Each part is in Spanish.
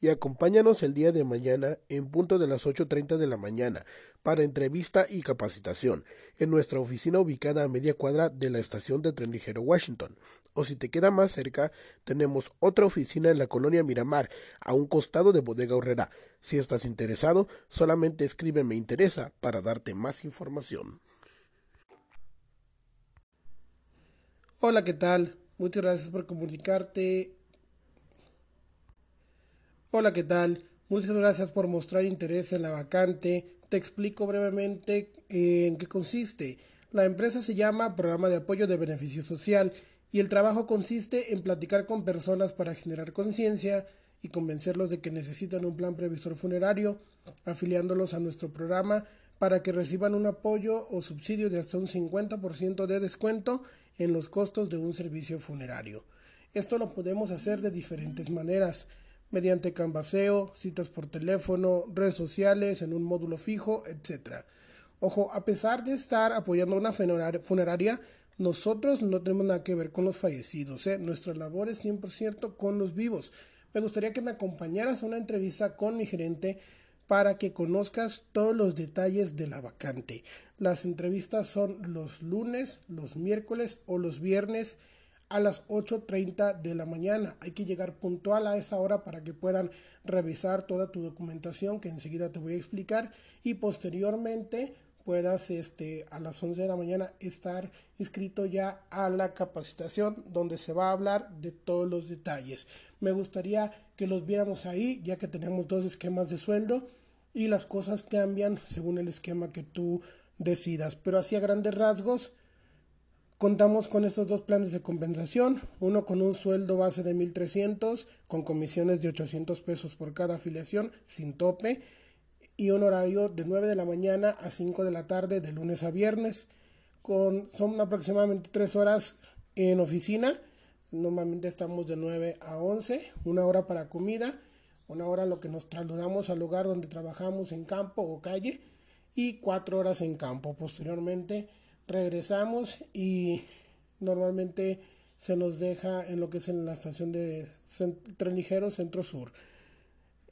y acompáñanos el día de mañana en punto de las 8.30 de la mañana para entrevista y capacitación en nuestra oficina ubicada a media cuadra de la estación de tren ligero Washington. O si te queda más cerca, tenemos otra oficina en la colonia Miramar, a un costado de Bodega Horrera. Si estás interesado, solamente escribe me interesa para darte más información. Hola, ¿qué tal? Muchas gracias por comunicarte. Hola, ¿qué tal? Muchas gracias por mostrar interés en la vacante. Te explico brevemente en qué consiste. La empresa se llama Programa de Apoyo de Beneficio Social y el trabajo consiste en platicar con personas para generar conciencia y convencerlos de que necesitan un plan previsor funerario, afiliándolos a nuestro programa para que reciban un apoyo o subsidio de hasta un 50% de descuento en los costos de un servicio funerario. Esto lo podemos hacer de diferentes maneras, mediante canvaseo, citas por teléfono, redes sociales, en un módulo fijo, etc. Ojo, a pesar de estar apoyando una funeraria, nosotros no tenemos nada que ver con los fallecidos, ¿eh? nuestra labor es 100% con los vivos. Me gustaría que me acompañaras a una entrevista con mi gerente para que conozcas todos los detalles de la vacante. Las entrevistas son los lunes, los miércoles o los viernes a las 8.30 de la mañana. Hay que llegar puntual a esa hora para que puedan revisar toda tu documentación que enseguida te voy a explicar y posteriormente puedas este, a las 11 de la mañana estar inscrito ya a la capacitación donde se va a hablar de todos los detalles. Me gustaría que los viéramos ahí ya que tenemos dos esquemas de sueldo y las cosas cambian según el esquema que tú decidas. Pero así a grandes rasgos, contamos con estos dos planes de compensación, uno con un sueldo base de 1.300, con comisiones de 800 pesos por cada afiliación, sin tope, y un horario de 9 de la mañana a 5 de la tarde, de lunes a viernes, con, son aproximadamente 3 horas en oficina, normalmente estamos de 9 a 11, una hora para comida, una hora lo que nos trasladamos al lugar donde trabajamos en campo o calle y cuatro horas en campo. Posteriormente regresamos y normalmente se nos deja en lo que es en la estación de tren ligero centro sur.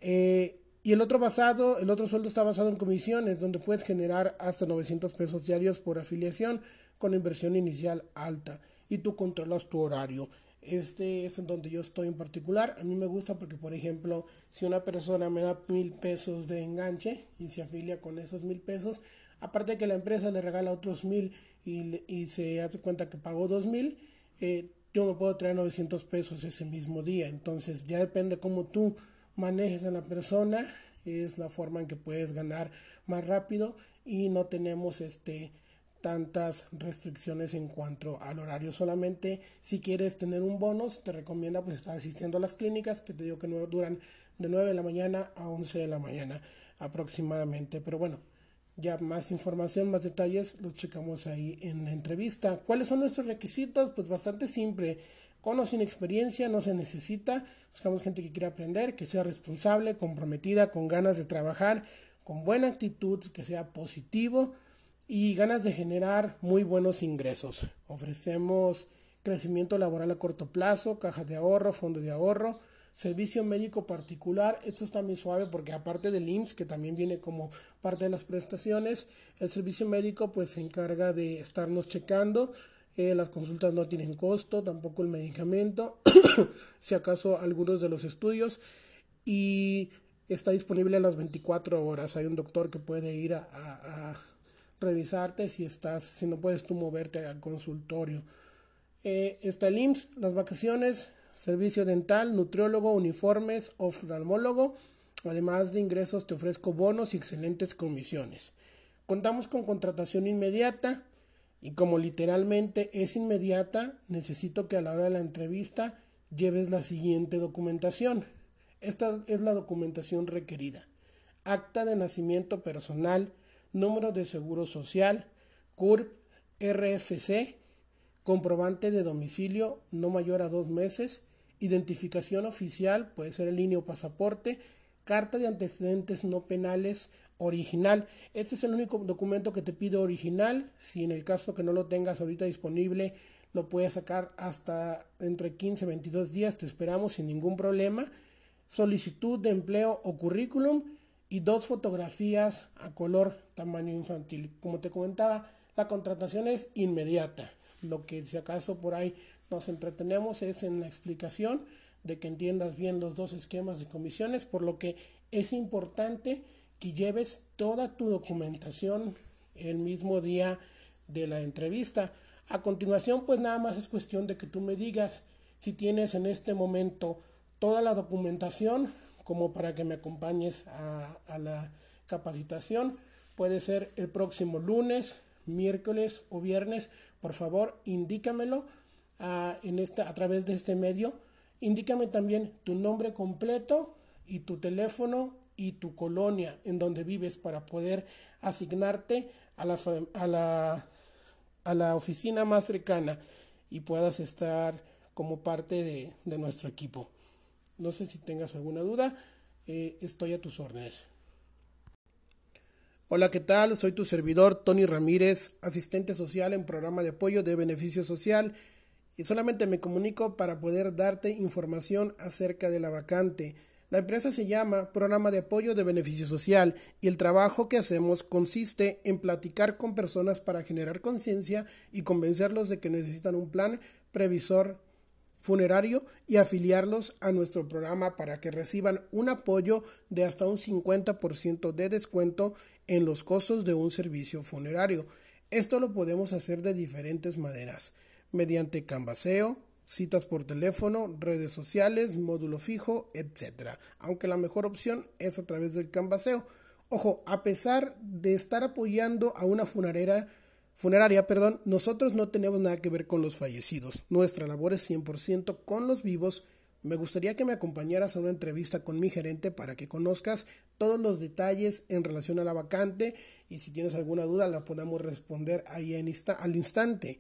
Eh, y el otro basado, el otro sueldo está basado en comisiones, donde puedes generar hasta 900 pesos diarios por afiliación con inversión inicial alta y tú controlas tu horario. Este es en donde yo estoy en particular. A mí me gusta porque, por ejemplo, si una persona me da mil pesos de enganche y se afilia con esos mil pesos, aparte de que la empresa le regala otros mil y, se hace cuenta que pagó dos mil, eh, yo me puedo traer 900 pesos ese mismo día. Entonces ya depende cómo tú manejes a la persona, es la forma en que puedes ganar más rápido y no tenemos este tantas restricciones en cuanto al horario. Solamente si quieres tener un bonus, te recomienda pues estar asistiendo a las clínicas que te digo que no duran de 9 de la mañana a 11 de la mañana aproximadamente. Pero bueno, ya más información, más detalles los checamos ahí en la entrevista. ¿Cuáles son nuestros requisitos? Pues bastante simple. Con o sin experiencia no se necesita. Buscamos gente que quiera aprender, que sea responsable, comprometida, con ganas de trabajar, con buena actitud, que sea positivo y ganas de generar muy buenos ingresos. Ofrecemos crecimiento laboral a corto plazo, caja de ahorro, fondo de ahorro, servicio médico particular. Esto está muy suave porque aparte del IMSS, que también viene como parte de las prestaciones, el servicio médico pues se encarga de estarnos checando. Eh, las consultas no tienen costo, tampoco el medicamento, si acaso algunos de los estudios. Y está disponible a las 24 horas. Hay un doctor que puede ir a revisarte si estás, si no puedes tú moverte al consultorio. Eh, está el IMSS, las vacaciones, servicio dental, nutriólogo, uniformes, oftalmólogo. Además de ingresos te ofrezco bonos y excelentes comisiones. Contamos con contratación inmediata y como literalmente es inmediata, necesito que a la hora de la entrevista lleves la siguiente documentación. Esta es la documentación requerida. Acta de nacimiento personal, número de seguro social, CURP, RFC, comprobante de domicilio no mayor a dos meses, identificación oficial, puede ser el línea o pasaporte, carta de antecedentes no penales original. Este es el único documento que te pido original. Si en el caso que no lo tengas ahorita disponible, lo puedes sacar hasta entre 15 y 22 días. Te esperamos sin ningún problema. solicitud de empleo o currículum y dos fotografías a color tamaño infantil. Como te comentaba, la contratación es inmediata. Lo que si acaso por ahí nos entretenemos es en la explicación de que entiendas bien los dos esquemas de comisiones, por lo que es importante que lleves toda tu documentación el mismo día de la entrevista. A continuación, pues nada más es cuestión de que tú me digas si tienes en este momento toda la documentación como para que me acompañes a, la capacitación. Puede ser el próximo lunes, miércoles o viernes. Por favor, indícamelo a, en esta, a través de este medio. Indícame también tu nombre completo y tu teléfono y tu colonia en donde vives para poder asignarte a la, a la, a la oficina más cercana y puedas estar como parte de, de nuestro equipo. No sé si tengas alguna duda, eh, estoy a tus órdenes. Hola, ¿qué tal? Soy tu servidor Tony Ramírez, asistente social en programa de apoyo de beneficio social y solamente me comunico para poder darte información acerca de la vacante. La empresa se llama Programa de Apoyo de Beneficio Social y el trabajo que hacemos consiste en platicar con personas para generar conciencia y convencerlos de que necesitan un plan previsor funerario y afiliarlos a nuestro programa para que reciban un apoyo de hasta un 50% de descuento en los costos de un servicio funerario. Esto lo podemos hacer de diferentes maneras, mediante canvaseo, citas por teléfono, redes sociales, módulo fijo, etc. Aunque la mejor opción es a través del canvaseo. Ojo, a pesar de estar apoyando a una funeraria funeraria, perdón, nosotros no tenemos nada que ver con los fallecidos. Nuestra labor es 100% con los vivos. Me gustaría que me acompañaras a una entrevista con mi gerente para que conozcas todos los detalles en relación a la vacante y si tienes alguna duda la podamos responder ahí al instante.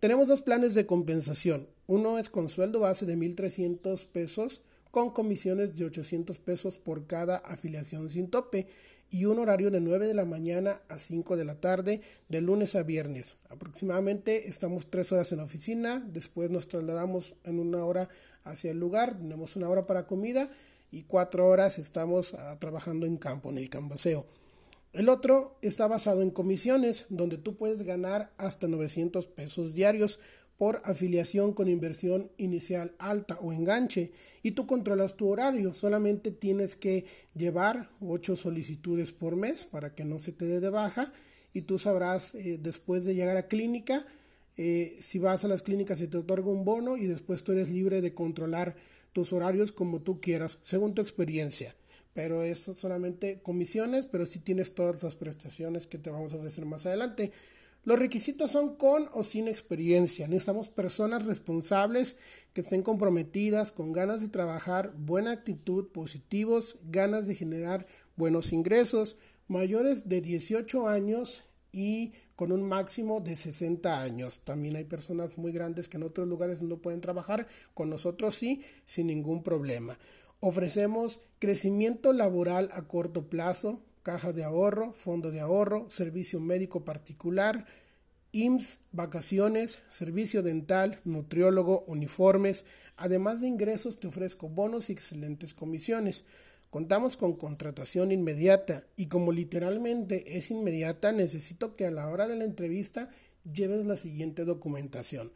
Tenemos dos planes de compensación. Uno es con sueldo base de 1.300 pesos con comisiones de 800 pesos por cada afiliación sin tope y un horario de 9 de la mañana a 5 de la tarde de lunes a viernes. Aproximadamente estamos tres horas en la oficina, después nos trasladamos en una hora hacia el lugar, tenemos una hora para comida y cuatro horas estamos ah, trabajando en campo, en el canvaseo. El otro está basado en comisiones, donde tú puedes ganar hasta 900 pesos diarios por afiliación con inversión inicial alta o enganche y tú controlas tu horario. Solamente tienes que llevar ocho solicitudes por mes para que no se te dé de baja y tú sabrás eh, después de llegar a clínica eh, si vas a las clínicas se te otorga un bono y después tú eres libre de controlar tus horarios como tú quieras según tu experiencia. Pero eso solamente comisiones, pero si tienes todas las prestaciones que te vamos a ofrecer más adelante. Los requisitos son con o sin experiencia. Necesitamos personas responsables que estén comprometidas, con ganas de trabajar, buena actitud, positivos, ganas de generar buenos ingresos, mayores de 18 años y con un máximo de 60 años. También hay personas muy grandes que en otros lugares no pueden trabajar, con nosotros sí, sin ningún problema. Ofrecemos crecimiento laboral a corto plazo, caja de ahorro, fondo de ahorro, servicio médico particular, IMSS, vacaciones, servicio dental, nutriólogo, uniformes. Además de ingresos, te ofrezco bonos y excelentes comisiones. Contamos con contratación inmediata y como literalmente es inmediata, necesito que a la hora de la entrevista lleves la siguiente documentación.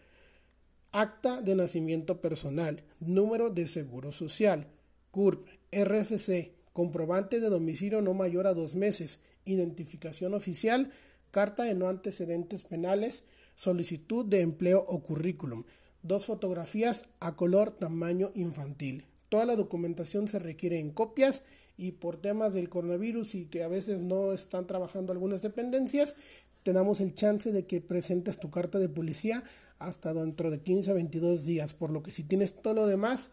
Acta de nacimiento personal, número de seguro social, CURP, RFC, comprobante de domicilio no mayor a dos meses, identificación oficial, carta de no antecedentes penales, solicitud de empleo o currículum, dos fotografías a color tamaño infantil. Toda la documentación se requiere en copias y por temas del coronavirus y que a veces no están trabajando algunas dependencias, tenemos el chance de que presentes tu carta de policía hasta dentro de 15 a 22 días, por lo que si tienes todo lo demás,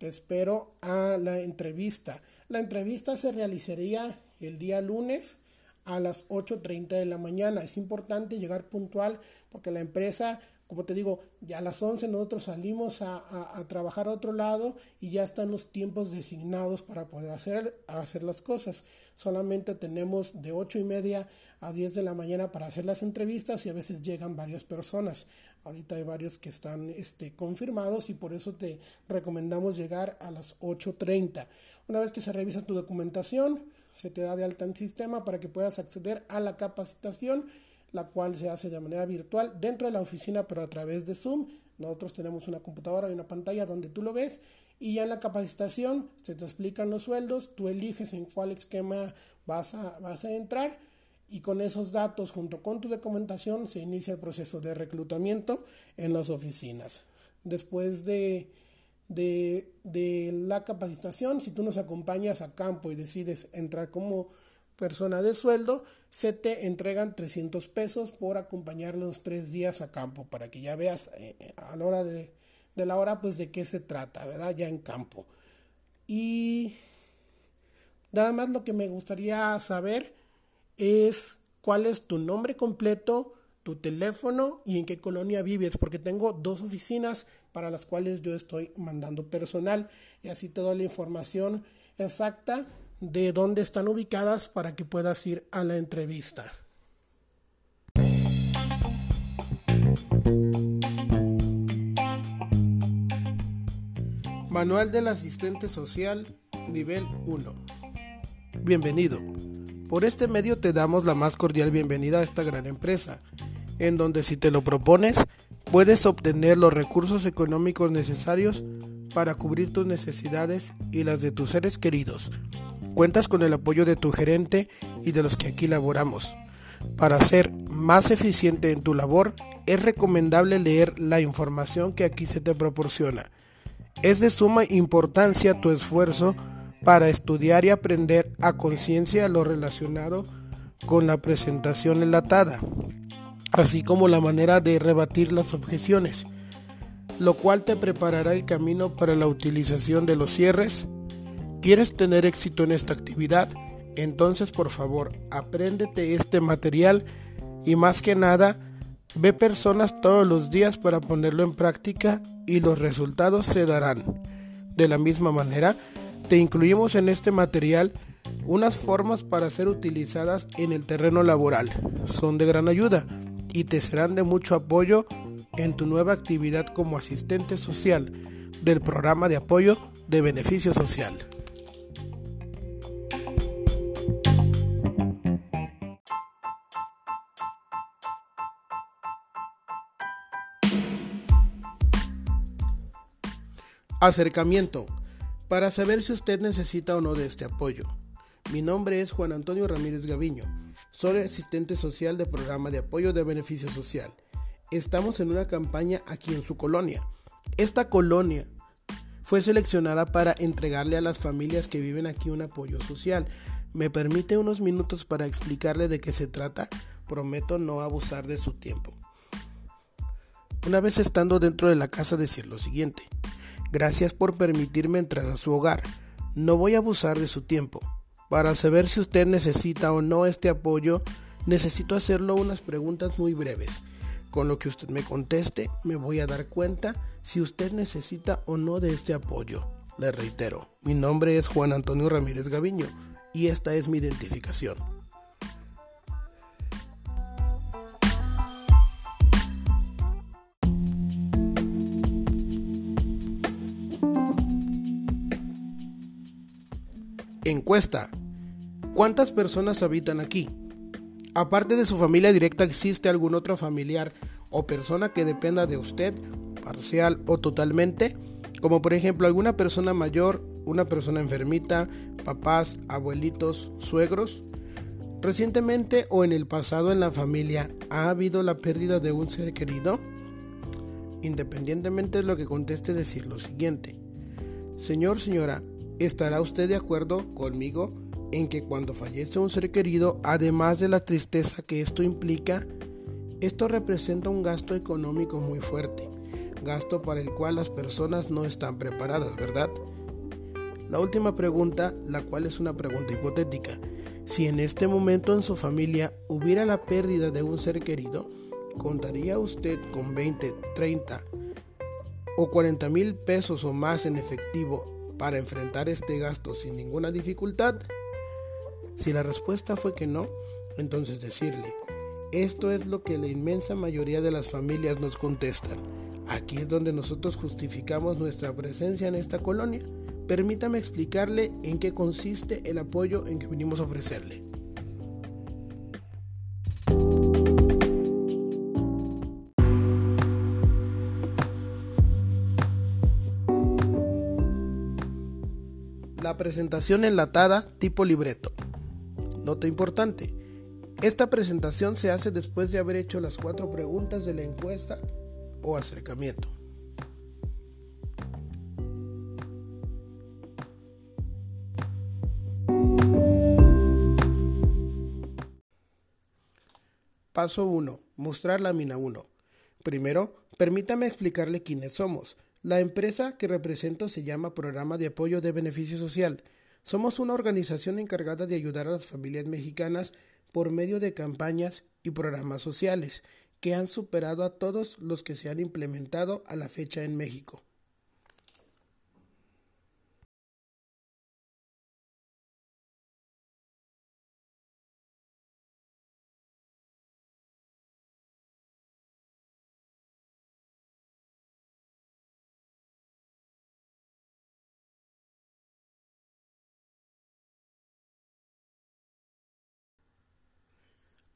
te espero a la entrevista. La entrevista se realizaría el día lunes a las 8.30 de la mañana. Es importante llegar puntual porque la empresa Como te digo, ya a las 11 nosotros salimos a, trabajar a otro lado y ya están los tiempos designados para poder hacer, hacer las cosas. Solamente tenemos de 8 y media a 10 de la mañana para hacer las entrevistas y a veces llegan varias personas. Ahorita hay varios que están este, confirmados y por eso te recomendamos llegar a las 8.30. Una vez que se revisa tu documentación, se te da de alta en sistema para que puedas acceder a la capacitación, la cual se hace de manera virtual dentro de la oficina, pero a través de Zoom. Nosotros tenemos una computadora y una pantalla donde tú lo ves y ya en la capacitación se te explican los sueldos, tú eliges en cuál esquema vas a, vas a entrar y con esos datos junto con tu documentación se inicia el proceso de reclutamiento en las oficinas. Después de, de, la capacitación, si tú nos acompañas a campo y decides entrar como persona de sueldo, se te entregan 300 pesos por acompañarlos tres días a campo para que ya veas eh, eh, a la hora de, de la hora pues de qué se trata, ¿verdad? Ya en campo. Y nada más lo que me gustaría saber es cuál es tu nombre completo, tu teléfono y en qué colonia vives, porque tengo dos oficinas para las cuales yo estoy mandando personal y así te doy la información exacta de dónde están ubicadas para que puedas ir a la entrevista. Manual del Asistente Social, nivel 1. Bienvenido. Por este medio te damos la más cordial bienvenida a esta gran empresa, en donde si te lo propones, puedes obtener los recursos económicos necesarios para cubrir tus necesidades y las de tus seres queridos. Cuentas con el apoyo de tu gerente y de los que aquí laboramos. Para ser más eficiente en tu labor, es recomendable leer la información que aquí se te proporciona. Es de suma importancia tu esfuerzo para estudiar y aprender a conciencia lo relacionado con la presentación enlatada, así como la manera de rebatir las objeciones, lo cual te preparará el camino para la utilización de los cierres. ¿Quieres tener éxito en esta actividad? Entonces por favor, apréndete este material y más que nada, ve personas todos los días para ponerlo en práctica y los resultados se darán. De la misma manera, te incluimos en este material unas formas para ser utilizadas en el terreno laboral. Son de gran ayuda y te serán de mucho apoyo en tu nueva actividad como asistente social del programa de apoyo de beneficio social. Acercamiento para saber si usted necesita o no de este apoyo. Mi nombre es Juan Antonio Ramírez Gaviño. Soy asistente social del programa de apoyo de beneficio social. Estamos en una campaña aquí en su colonia. Esta colonia fue seleccionada para entregarle a las familias que viven aquí un apoyo social. ¿Me permite unos minutos para explicarle de qué se trata? Prometo no abusar de su tiempo. Una vez estando dentro de la casa decir lo siguiente. Gracias por permitirme entrar a su hogar. No voy a abusar de su tiempo. Para saber si usted necesita o no este apoyo, necesito hacerlo unas preguntas muy breves. Con lo que usted me conteste, me voy a dar cuenta si usted necesita o no de este apoyo. Le reitero, mi nombre es Juan Antonio Ramírez Gaviño y esta es mi identificación. Encuesta. ¿Cuántas personas habitan aquí? Aparte de su familia directa, ¿existe algún otro familiar o persona que dependa de usted, parcial o totalmente? Como por ejemplo alguna persona mayor, una persona enfermita, papás, abuelitos, suegros. Recientemente o en el pasado en la familia, ¿ha habido la pérdida de un ser querido? Independientemente de lo que conteste, decir lo siguiente. Señor, señora, ¿Estará usted de acuerdo conmigo en que cuando fallece un ser querido, además de la tristeza que esto implica, esto representa un gasto económico muy fuerte, gasto para el cual las personas no están preparadas, ¿verdad? La última pregunta, la cual es una pregunta hipotética, si en este momento en su familia hubiera la pérdida de un ser querido, ¿contaría usted con 20, 30 o 40 mil pesos o más en efectivo para enfrentar este gasto sin ninguna dificultad? Si la respuesta fue que no, entonces decirle, esto es lo que la inmensa mayoría de las familias nos contestan. Aquí es donde nosotros justificamos nuestra presencia en esta colonia. Permítame explicarle en qué consiste el apoyo en que vinimos a ofrecerle. La presentación enlatada tipo libreto. Nota importante. Esta presentación se hace después de haber hecho las cuatro preguntas de la encuesta o acercamiento. Paso 1. Mostrar la mina 1. Primero, permítame explicarle quiénes somos. La empresa que represento se llama Programa de Apoyo de Beneficio Social. Somos una organización encargada de ayudar a las familias mexicanas por medio de campañas y programas sociales que han superado a todos los que se han implementado a la fecha en México.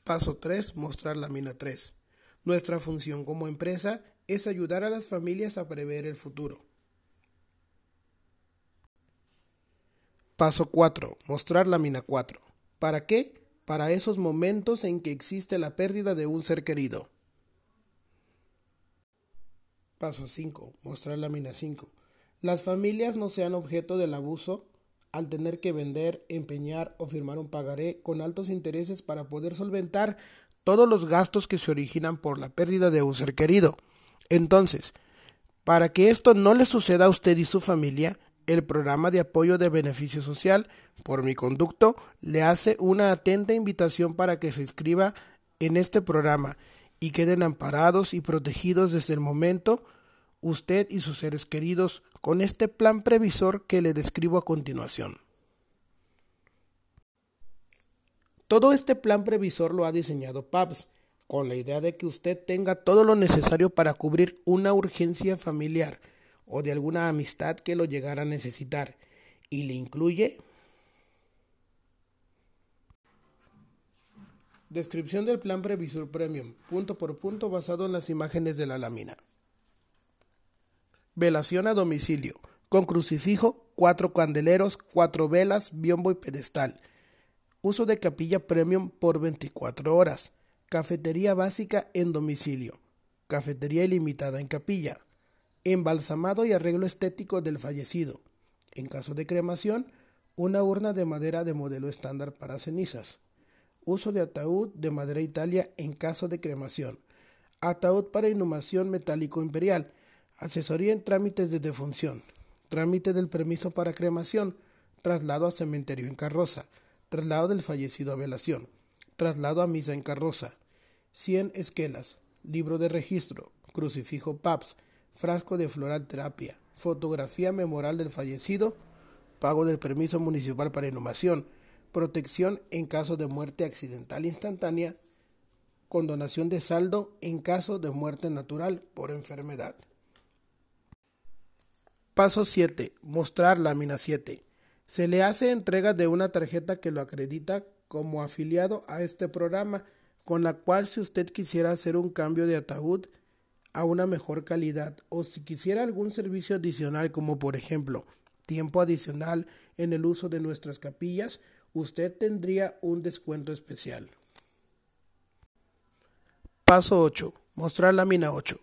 Paso 3. Mostrar la mina 3. Nuestra función como empresa es ayudar a las familias a prever el futuro. Paso 4. Mostrar la mina 4. ¿Para qué? Para esos momentos en que existe la pérdida de un ser querido. Paso 5. Mostrar la mina 5. Las familias no sean objeto del abuso al tener que vender, empeñar o firmar un pagaré con altos intereses para poder solventar todos los gastos que se originan por la pérdida de un ser querido. Entonces, para que esto no le suceda a usted y su familia, el programa de apoyo de beneficio social, por mi conducto, le hace una atenta invitación para que se inscriba en este programa y queden amparados y protegidos desde el momento usted y sus seres queridos con este plan previsor que le describo a continuación. Todo este plan previsor lo ha diseñado PABS con la idea de que usted tenga todo lo necesario para cubrir una urgencia familiar o de alguna amistad que lo llegara a necesitar y le incluye Descripción del plan Previsor Premium, punto por punto basado en las imágenes de la lámina. Velación a domicilio, con crucifijo, cuatro candeleros, cuatro velas, biombo y pedestal. Uso de capilla premium por 24 horas. Cafetería básica en domicilio. Cafetería ilimitada en capilla. Embalsamado y arreglo estético del fallecido. En caso de cremación, una urna de madera de modelo estándar para cenizas. Uso de ataúd de madera Italia en caso de cremación. Ataúd para inhumación metálico imperial Asesoría en trámites de defunción. Trámite del permiso para cremación. Traslado a cementerio en carroza. Traslado del fallecido a velación. Traslado a misa en carroza. 100 esquelas. Libro de registro. Crucifijo PAPS. Frasco de floral terapia. Fotografía memorial del fallecido. Pago del permiso municipal para inhumación. Protección en caso de muerte accidental instantánea. Condonación de saldo en caso de muerte natural por enfermedad. Paso 7. Mostrar lámina 7. Se le hace entrega de una tarjeta que lo acredita como afiliado a este programa, con la cual si usted quisiera hacer un cambio de ataúd a una mejor calidad o si quisiera algún servicio adicional como por ejemplo tiempo adicional en el uso de nuestras capillas, usted tendría un descuento especial. Paso 8. Mostrar lámina 8.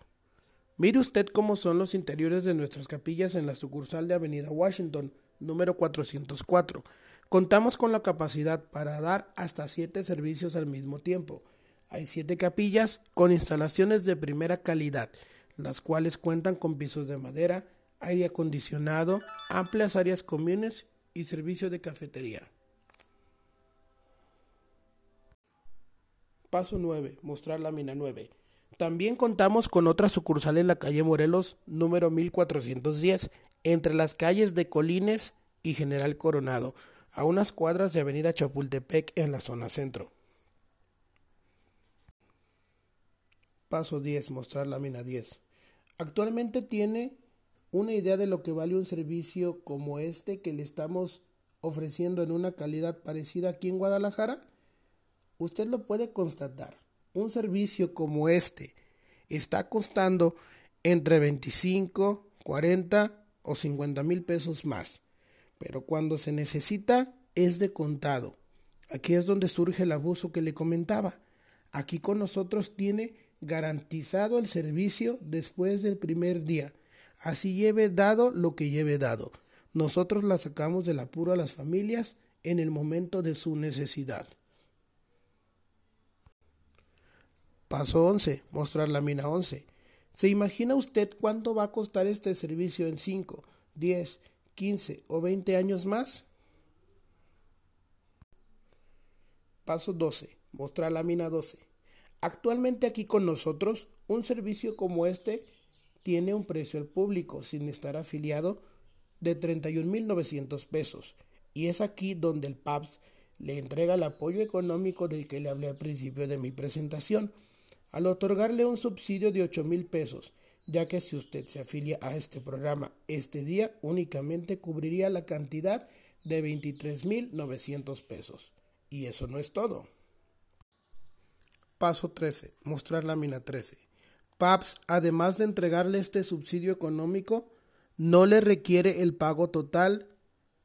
Mire usted cómo son los interiores de nuestras capillas en la sucursal de Avenida Washington, número 404. Contamos con la capacidad para dar hasta siete servicios al mismo tiempo. Hay siete capillas con instalaciones de primera calidad, las cuales cuentan con pisos de madera, aire acondicionado, amplias áreas comunes y servicio de cafetería. Paso 9. Mostrar lámina 9. También contamos con otra sucursal en la calle Morelos, número 1410, entre las calles de Colines y General Coronado, a unas cuadras de Avenida Chapultepec en la zona centro. Paso 10. Mostrar lámina 10. Actualmente tiene una idea de lo que vale un servicio como este que le estamos ofreciendo en una calidad parecida aquí en Guadalajara. Usted lo puede constatar. Un servicio como este está costando entre 25, 40 o 50 mil pesos más. Pero cuando se necesita es de contado. Aquí es donde surge el abuso que le comentaba. Aquí con nosotros tiene garantizado el servicio después del primer día. Así lleve dado lo que lleve dado. Nosotros la sacamos del apuro a las familias en el momento de su necesidad. Paso 11. Mostrar la mina 11. ¿Se imagina usted cuánto va a costar este servicio en 5, 10, 15 o 20 años más? Paso 12. Mostrar la mina 12. Actualmente aquí con nosotros, un servicio como este tiene un precio al público sin estar afiliado de 31.900 pesos. Y es aquí donde el PAPS le entrega el apoyo económico del que le hablé al principio de mi presentación, al otorgarle un subsidio de 8 mil pesos, ya que si usted se afilia a este programa este día únicamente cubriría la cantidad de 23.900 pesos. Y eso no es todo. Paso 13. Mostrar lámina 13. PAPS, además de entregarle este subsidio económico, no le requiere el pago total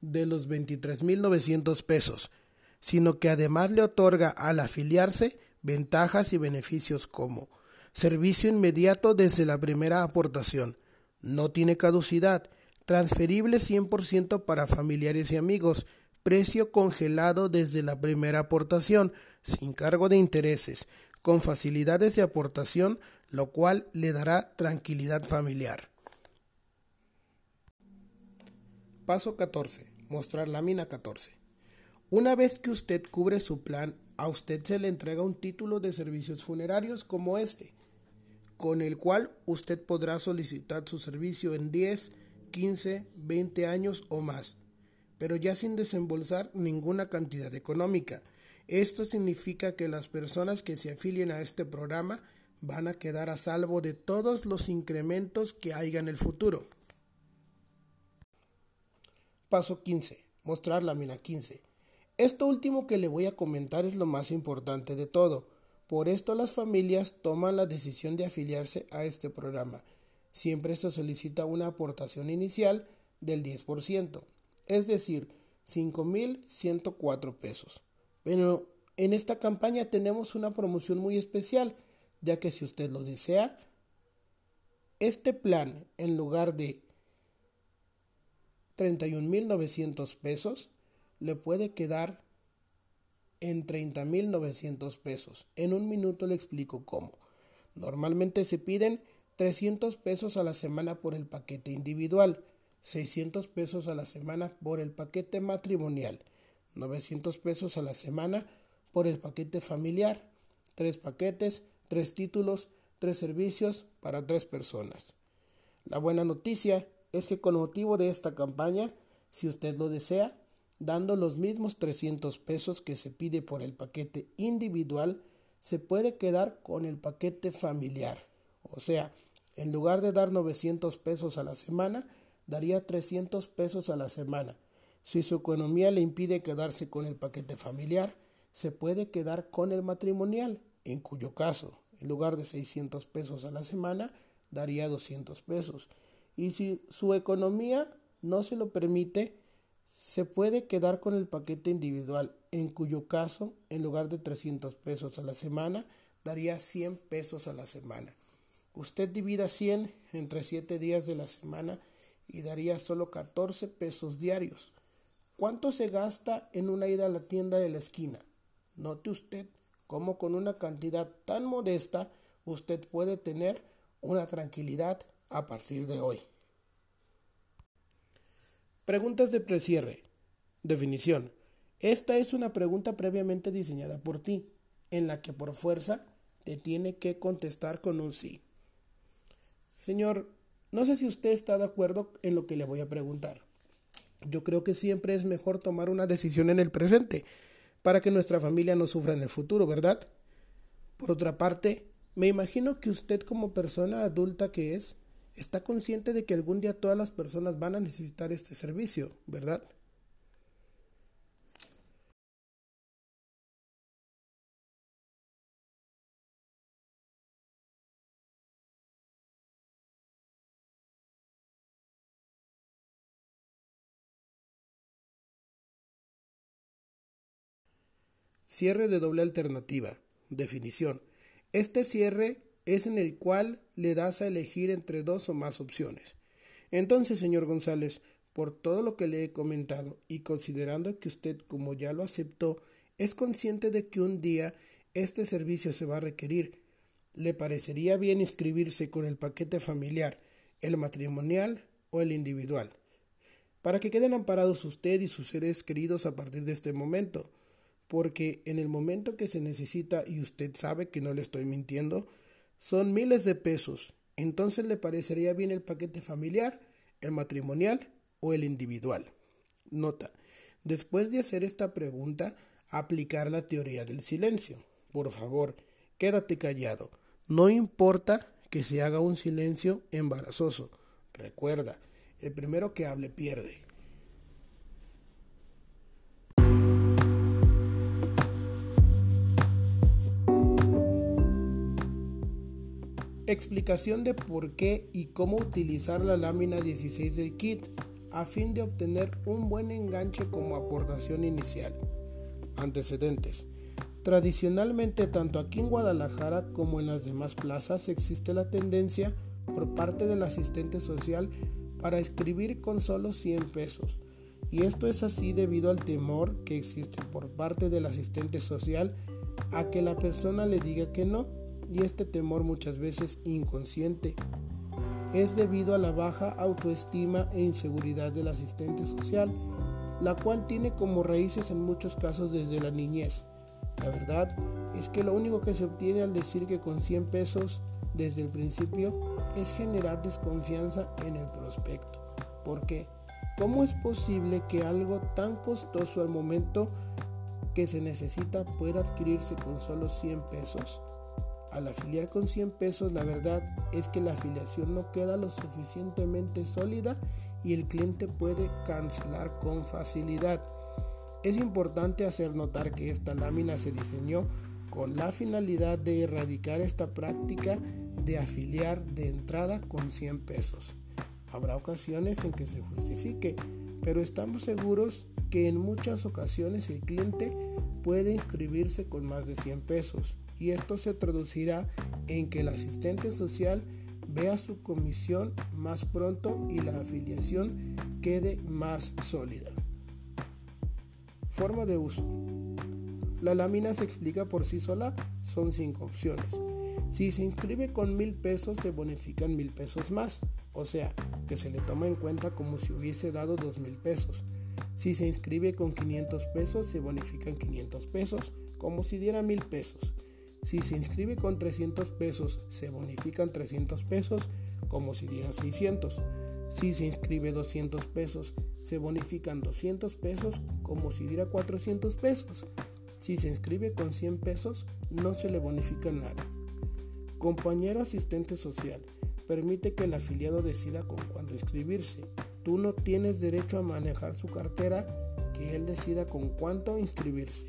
de los 23.900 pesos, sino que además le otorga al afiliarse ventajas y beneficios como servicio inmediato desde la primera aportación, no tiene caducidad, transferible 100% para familiares y amigos, precio congelado desde la primera aportación, sin cargo de intereses, con facilidades de aportación, lo cual le dará tranquilidad familiar. Paso 14. Mostrar lámina 14. Una vez que usted cubre su plan, a usted se le entrega un título de servicios funerarios como este, con el cual usted podrá solicitar su servicio en 10, 15, 20 años o más, pero ya sin desembolsar ninguna cantidad económica esto significa que las personas que se afilien a este programa van a quedar a salvo de todos los incrementos que haya en el futuro. Paso 15. Mostrar la mina 15. Esto último que le voy a comentar es lo más importante de todo. Por esto las familias toman la decisión de afiliarse a este programa. Siempre se solicita una aportación inicial del 10%, es decir, 5.104 pesos. Pero en esta campaña tenemos una promoción muy especial, ya que si usted lo desea, este plan en lugar de 31.900 pesos le puede quedar en 30.900 pesos. En un minuto le explico cómo. Normalmente se piden 300 pesos a la semana por el paquete individual, 600 pesos a la semana por el paquete matrimonial 900 pesos a la semana por el paquete familiar. Tres paquetes, tres títulos, tres servicios para tres personas. La buena noticia es que con motivo de esta campaña, si usted lo desea, dando los mismos 300 pesos que se pide por el paquete individual, se puede quedar con el paquete familiar. O sea, en lugar de dar 900 pesos a la semana, daría 300 pesos a la semana si su economía le impide quedarse con el paquete familiar, se puede quedar con el matrimonial, en cuyo caso, en lugar de 600 pesos a la semana, daría 200 pesos. Y si su economía no se lo permite, se puede quedar con el paquete individual, en cuyo caso, en lugar de 300 pesos a la semana, daría 100 pesos a la semana. Usted divida 100 entre 7 días de la semana y daría solo 14 pesos diarios. ¿Cuánto se gasta en una ida a la tienda de la esquina? Note usted cómo con una cantidad tan modesta usted puede tener una tranquilidad a partir de hoy. Preguntas de precierre. Definición. Esta es una pregunta previamente diseñada por ti, en la que por fuerza te tiene que contestar con un sí. Señor, no sé si usted está de acuerdo en lo que le voy a preguntar. Yo creo que siempre es mejor tomar una decisión en el presente para que nuestra familia no sufra en el futuro, ¿verdad? Por otra parte, me imagino que usted como persona adulta que es, está consciente de que algún día todas las personas van a necesitar este servicio, ¿verdad? Cierre de doble alternativa. Definición. Este cierre es en el cual le das a elegir entre dos o más opciones. Entonces, señor González, por todo lo que le he comentado y considerando que usted, como ya lo aceptó, es consciente de que un día este servicio se va a requerir, ¿le parecería bien inscribirse con el paquete familiar, el matrimonial o el individual? Para que queden amparados usted y sus seres queridos a partir de este momento porque en el momento que se necesita, y usted sabe que no le estoy mintiendo, son miles de pesos. Entonces le parecería bien el paquete familiar, el matrimonial o el individual. Nota. Después de hacer esta pregunta, aplicar la teoría del silencio. Por favor, quédate callado. No importa que se haga un silencio embarazoso. Recuerda, el primero que hable pierde. Explicación de por qué y cómo utilizar la lámina 16 del kit a fin de obtener un buen enganche como aportación inicial. Antecedentes. Tradicionalmente, tanto aquí en Guadalajara como en las demás plazas existe la tendencia por parte del asistente social para escribir con solo 100 pesos. Y esto es así debido al temor que existe por parte del asistente social a que la persona le diga que no y este temor muchas veces inconsciente es debido a la baja autoestima e inseguridad del asistente social, la cual tiene como raíces en muchos casos desde la niñez. La verdad es que lo único que se obtiene al decir que con 100 pesos desde el principio es generar desconfianza en el prospecto. ¿Por qué? ¿Cómo es posible que algo tan costoso al momento que se necesita pueda adquirirse con solo 100 pesos? Al afiliar con 100 pesos, la verdad es que la afiliación no queda lo suficientemente sólida y el cliente puede cancelar con facilidad. Es importante hacer notar que esta lámina se diseñó con la finalidad de erradicar esta práctica de afiliar de entrada con 100 pesos. Habrá ocasiones en que se justifique, pero estamos seguros que en muchas ocasiones el cliente puede inscribirse con más de 100 pesos y esto se traducirá en que el asistente social vea su comisión más pronto y la afiliación quede más sólida. Forma de uso. La lámina se explica por sí sola, son cinco opciones. Si se inscribe con mil pesos se bonifican mil pesos más, o sea, que se le toma en cuenta como si hubiese dado dos mil pesos. Si se inscribe con 500 pesos se bonifican 500 pesos, como si diera mil pesos. Si se inscribe con 300 pesos, se bonifican 300 pesos como si diera 600. Si se inscribe 200 pesos, se bonifican 200 pesos como si diera 400 pesos. Si se inscribe con 100 pesos, no se le bonifica nada. Compañero asistente social, permite que el afiliado decida con cuándo inscribirse. Tú no tienes derecho a manejar su cartera, que él decida con cuánto inscribirse.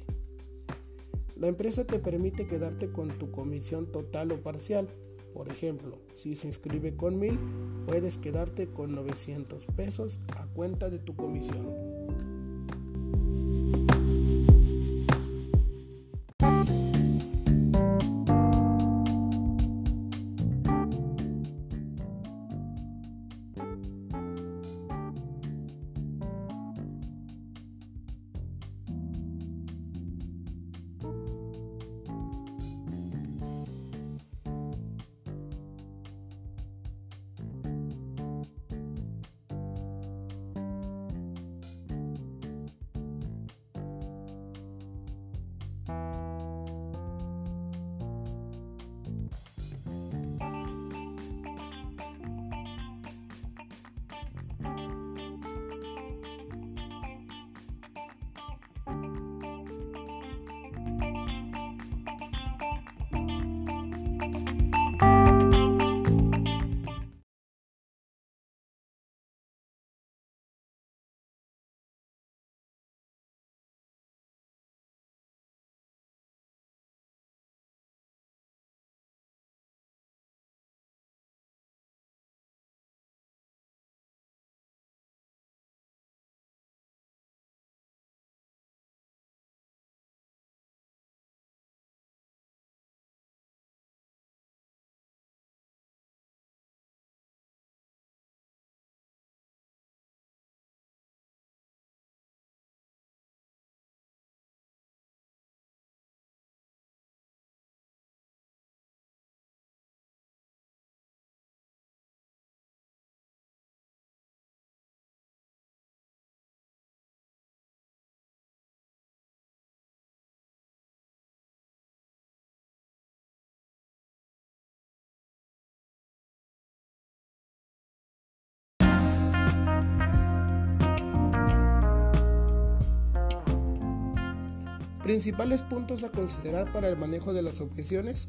La empresa te permite quedarte con tu comisión total o parcial. Por ejemplo, si se inscribe con 1000, puedes quedarte con 900 pesos a cuenta de tu comisión. Principales puntos a considerar para el manejo de las objeciones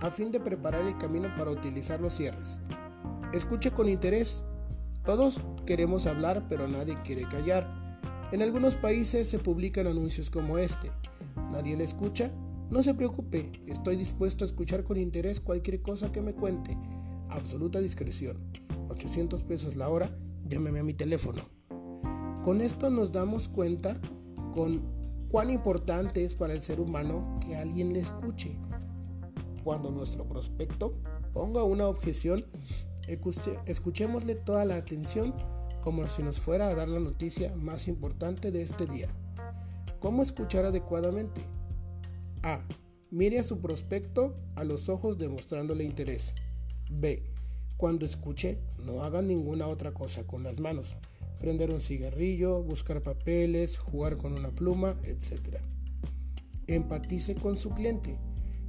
a fin de preparar el camino para utilizar los cierres. Escuche con interés. Todos queremos hablar, pero nadie quiere callar. En algunos países se publican anuncios como este. ¿Nadie le escucha? No se preocupe, estoy dispuesto a escuchar con interés cualquier cosa que me cuente. Absoluta discreción. 800 pesos la hora, llámeme a mi teléfono. Con esto nos damos cuenta con cuán importante es para el ser humano que alguien le escuche. Cuando nuestro prospecto ponga una objeción, escuchémosle toda la atención como si nos fuera a dar la noticia más importante de este día. ¿Cómo escuchar adecuadamente? A. Mire a su prospecto a los ojos demostrándole interés. B. Cuando escuche, no haga ninguna otra cosa con las manos. Prender un cigarrillo, buscar papeles, jugar con una pluma, etc. Empatice con su cliente.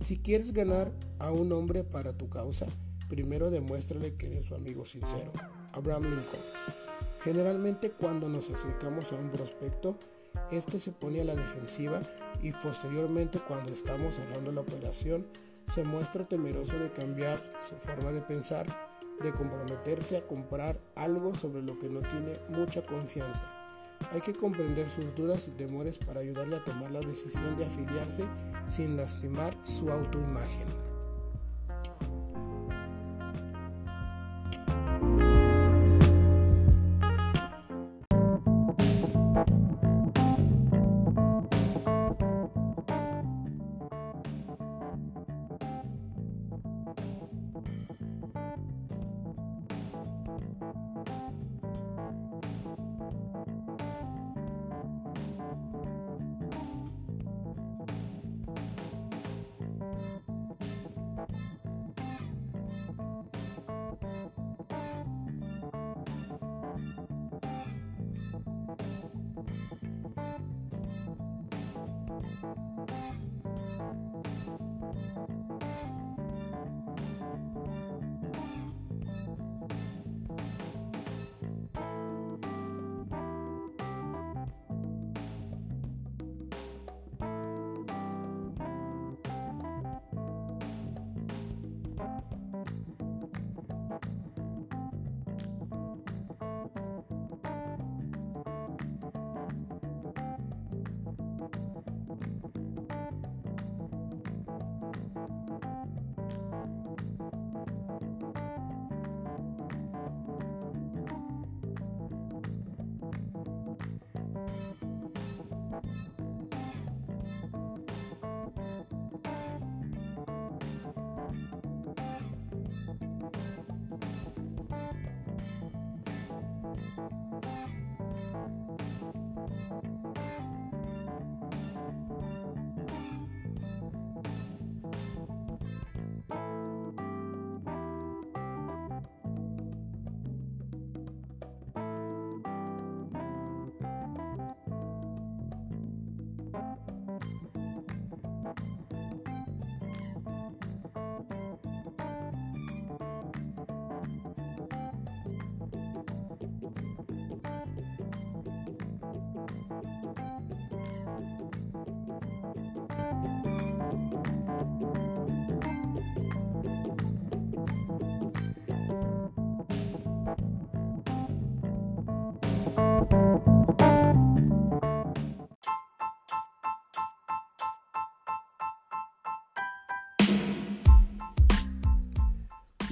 Si quieres ganar a un hombre para tu causa, primero demuéstrale que eres su amigo sincero. Abraham Lincoln. Generalmente cuando nos acercamos a un prospecto, este se pone a la defensiva y posteriormente cuando estamos cerrando la operación, se muestra temeroso de cambiar su forma de pensar, de comprometerse a comprar algo sobre lo que no tiene mucha confianza. Hay que comprender sus dudas y temores para ayudarle a tomar la decisión de afiliarse sin lastimar su autoimagen.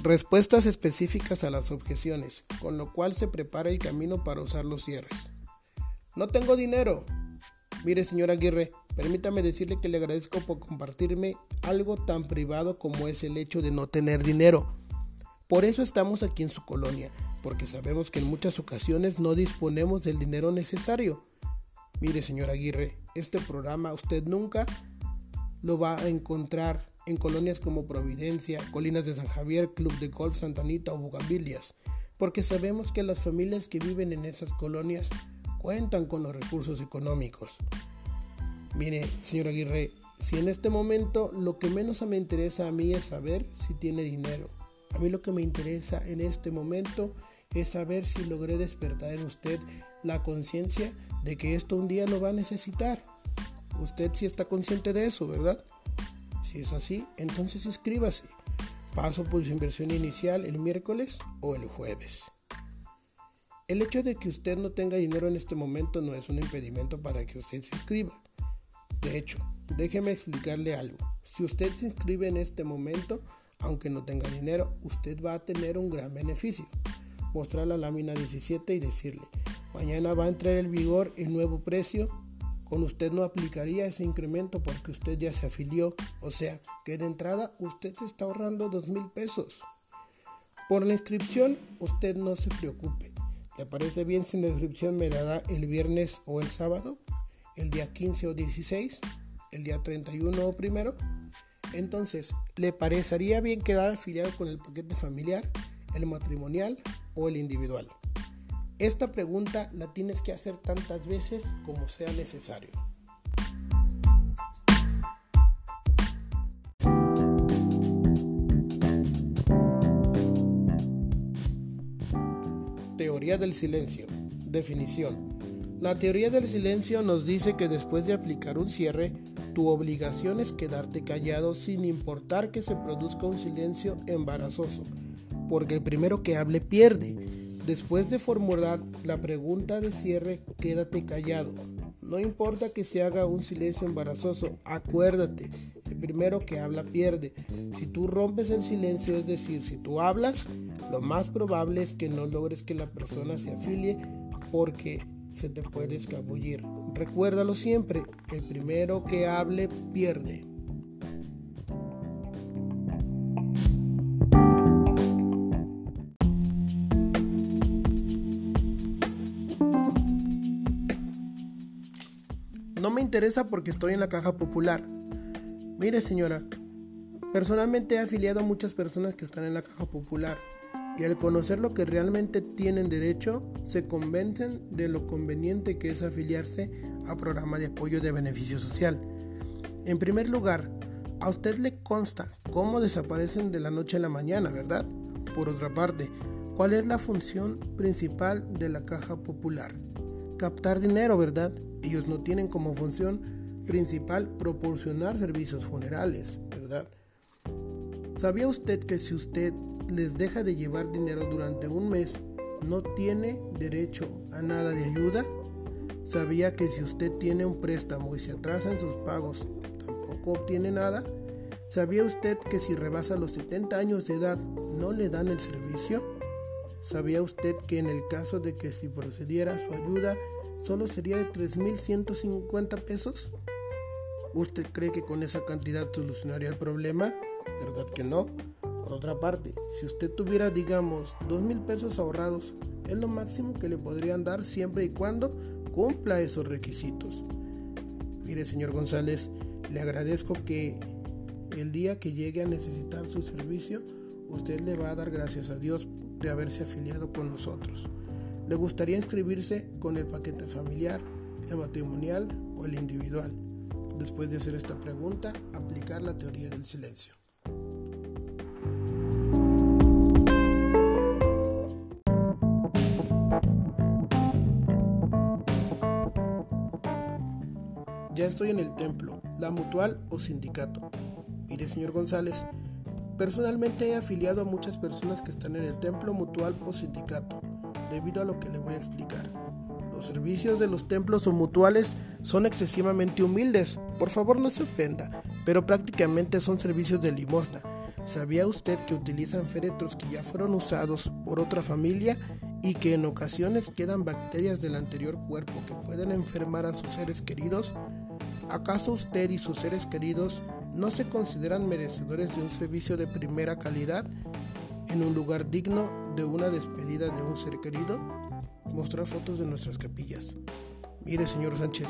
Respuestas específicas a las objeciones, con lo cual se prepara el camino para usar los cierres. No tengo dinero. Mire, señor Aguirre, permítame decirle que le agradezco por compartirme algo tan privado como es el hecho de no tener dinero. Por eso estamos aquí en su colonia, porque sabemos que en muchas ocasiones no disponemos del dinero necesario. Mire, señor Aguirre, este programa usted nunca lo va a encontrar en colonias como Providencia, Colinas de San Javier, Club de Golf Santa Anita o Bugambilias, porque sabemos que las familias que viven en esas colonias cuentan con los recursos económicos. Mire, señor Aguirre, si en este momento lo que menos me interesa a mí es saber si tiene dinero. A mí lo que me interesa en este momento es saber si logré despertar en usted la conciencia de que esto un día lo va a necesitar. Usted sí está consciente de eso, ¿verdad? Si es así, entonces inscríbase. Paso por su inversión inicial el miércoles o el jueves. El hecho de que usted no tenga dinero en este momento no es un impedimento para que usted se inscriba. De hecho, déjeme explicarle algo. Si usted se inscribe en este momento, aunque no tenga dinero, usted va a tener un gran beneficio. Mostrar la lámina 17 y decirle, mañana va a entrar en vigor el nuevo precio. Con usted no aplicaría ese incremento porque usted ya se afilió. O sea, que de entrada usted se está ahorrando dos mil pesos. Por la inscripción, usted no se preocupe. ¿Le parece bien si la inscripción me la da el viernes o el sábado? ¿El día 15 o 16? ¿El día 31 o primero? Entonces, ¿le parecería bien quedar afiliado con el paquete familiar, el matrimonial o el individual? Esta pregunta la tienes que hacer tantas veces como sea necesario. Teoría del silencio. Definición. La teoría del silencio nos dice que después de aplicar un cierre, tu obligación es quedarte callado sin importar que se produzca un silencio embarazoso, porque el primero que hable pierde. Después de formular la pregunta de cierre, quédate callado. No importa que se haga un silencio embarazoso, acuérdate, el primero que habla pierde. Si tú rompes el silencio, es decir, si tú hablas, lo más probable es que no logres que la persona se afilie porque se te puede escabullir. Recuérdalo siempre, el primero que hable pierde. No me interesa porque estoy en la caja popular. Mire señora, personalmente he afiliado a muchas personas que están en la caja popular y al conocer lo que realmente tienen derecho, se convencen de lo conveniente que es afiliarse a programa de apoyo de beneficio social. En primer lugar, a usted le consta cómo desaparecen de la noche a la mañana, ¿verdad? Por otra parte, ¿cuál es la función principal de la caja popular? Captar dinero, ¿verdad? Ellos no tienen como función principal proporcionar servicios funerales, ¿verdad? ¿Sabía usted que si usted les deja de llevar dinero durante un mes, no tiene derecho a nada de ayuda? ¿Sabía que si usted tiene un préstamo y se atrasa en sus pagos, tampoco obtiene nada? ¿Sabía usted que si rebasa los 70 años de edad no le dan el servicio? ¿Sabía usted que en el caso de que si procediera su ayuda solo sería de 3.150 pesos? ¿Usted cree que con esa cantidad solucionaría el problema? ¿Verdad que no? Por otra parte, si usted tuviera, digamos, dos mil pesos ahorrados, es lo máximo que le podrían dar siempre y cuando cumpla esos requisitos. Mire, señor González, le agradezco que el día que llegue a necesitar su servicio, usted le va a dar gracias a Dios de haberse afiliado con nosotros. ¿Le gustaría inscribirse con el paquete familiar, el matrimonial o el individual? Después de hacer esta pregunta, aplicar la teoría del silencio. Ya estoy en el templo, la mutual o sindicato. Mire, señor González, personalmente he afiliado a muchas personas que están en el templo, mutual o sindicato, debido a lo que le voy a explicar. Los servicios de los templos o mutuales son excesivamente humildes, por favor no se ofenda, pero prácticamente son servicios de limosna. ¿Sabía usted que utilizan féretros que ya fueron usados por otra familia y que en ocasiones quedan bacterias del anterior cuerpo que pueden enfermar a sus seres queridos? ¿Acaso usted y sus seres queridos no se consideran merecedores de un servicio de primera calidad en un lugar digno de una despedida de un ser querido? Mostrar fotos de nuestras capillas. Mire, señor Sánchez,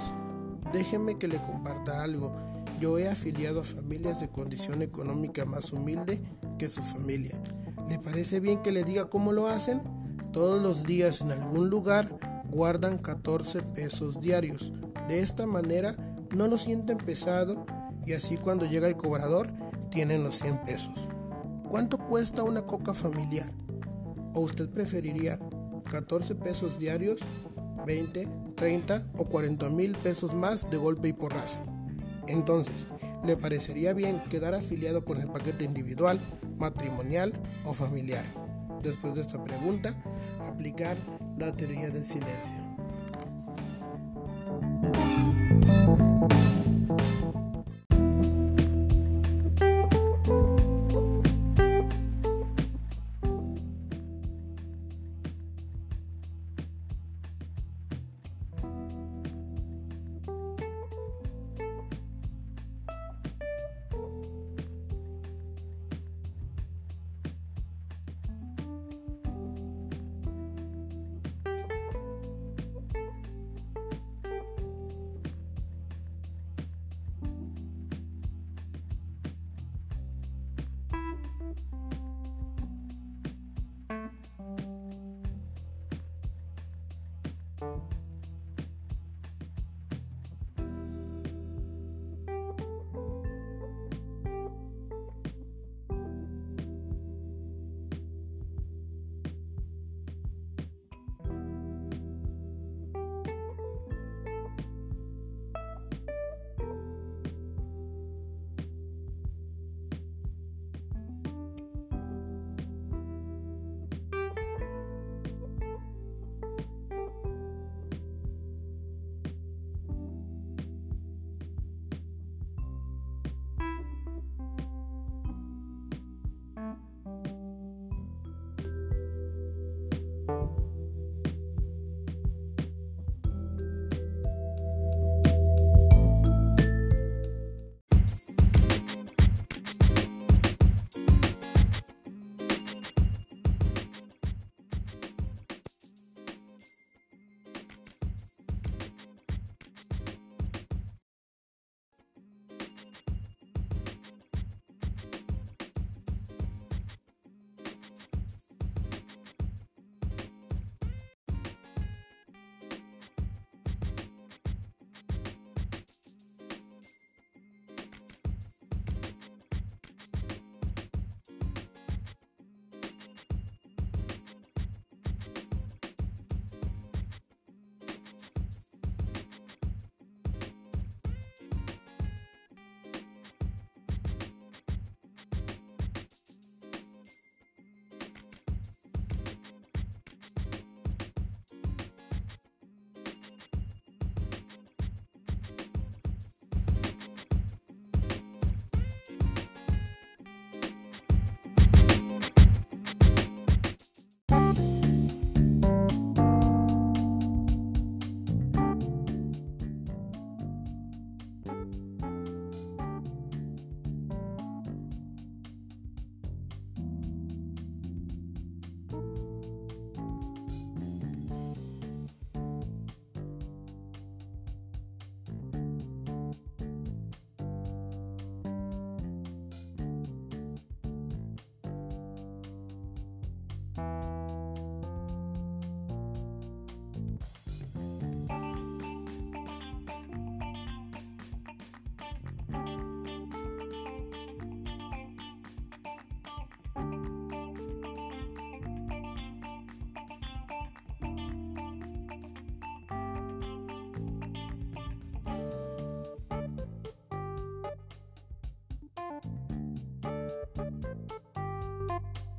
déjeme que le comparta algo. Yo he afiliado a familias de condición económica más humilde que su familia. ¿Le parece bien que le diga cómo lo hacen? Todos los días en algún lugar guardan 14 pesos diarios. De esta manera no lo sienten pesado y así cuando llega el cobrador tienen los 100 pesos. ¿Cuánto cuesta una coca familiar? ¿O usted preferiría 14 pesos diarios, 20, 30 o 40 mil pesos más de golpe y porrazo? Entonces, ¿le parecería bien quedar afiliado con el paquete individual, matrimonial o familiar? Después de esta pregunta, aplicar la teoría del silencio.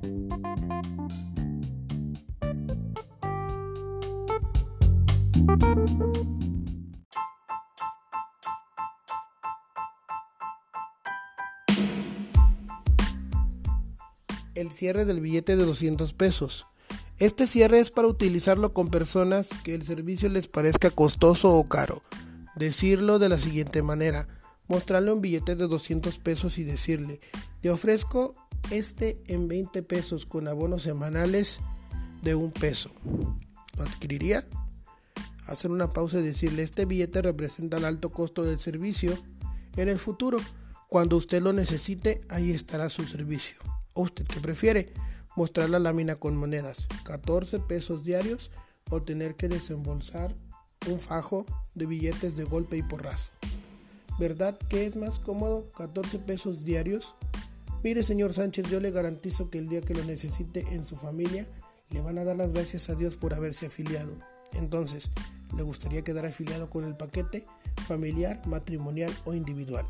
El cierre del billete de 200 pesos. Este cierre es para utilizarlo con personas que el servicio les parezca costoso o caro. Decirlo de la siguiente manera. Mostrarle un billete de 200 pesos y decirle, te ofrezco este en 20 pesos con abonos semanales de un peso. ¿Lo adquiriría? Hacer una pausa y decirle, este billete representa el alto costo del servicio. En el futuro, cuando usted lo necesite, ahí estará su servicio. ¿O usted qué prefiere? Mostrar la lámina con monedas, 14 pesos diarios o tener que desembolsar un fajo de billetes de golpe y porrazo. ¿Verdad que es más cómodo 14 pesos diarios? Mire, señor Sánchez, yo le garantizo que el día que lo necesite en su familia, le van a dar las gracias a Dios por haberse afiliado. Entonces, le gustaría quedar afiliado con el paquete familiar, matrimonial o individual.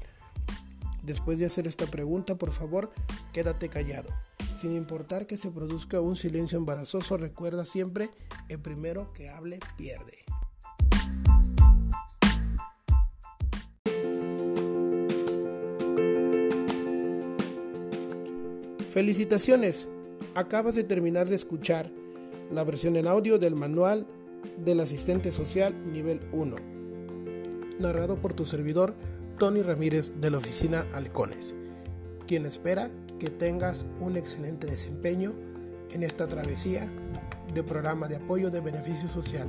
Después de hacer esta pregunta, por favor, quédate callado. Sin importar que se produzca un silencio embarazoso, recuerda siempre, el primero que hable pierde. Felicitaciones, acabas de terminar de escuchar la versión en audio del manual del asistente social nivel 1, narrado por tu servidor Tony Ramírez de la oficina Halcones, quien espera que tengas un excelente desempeño en esta travesía de programa de apoyo de beneficio social.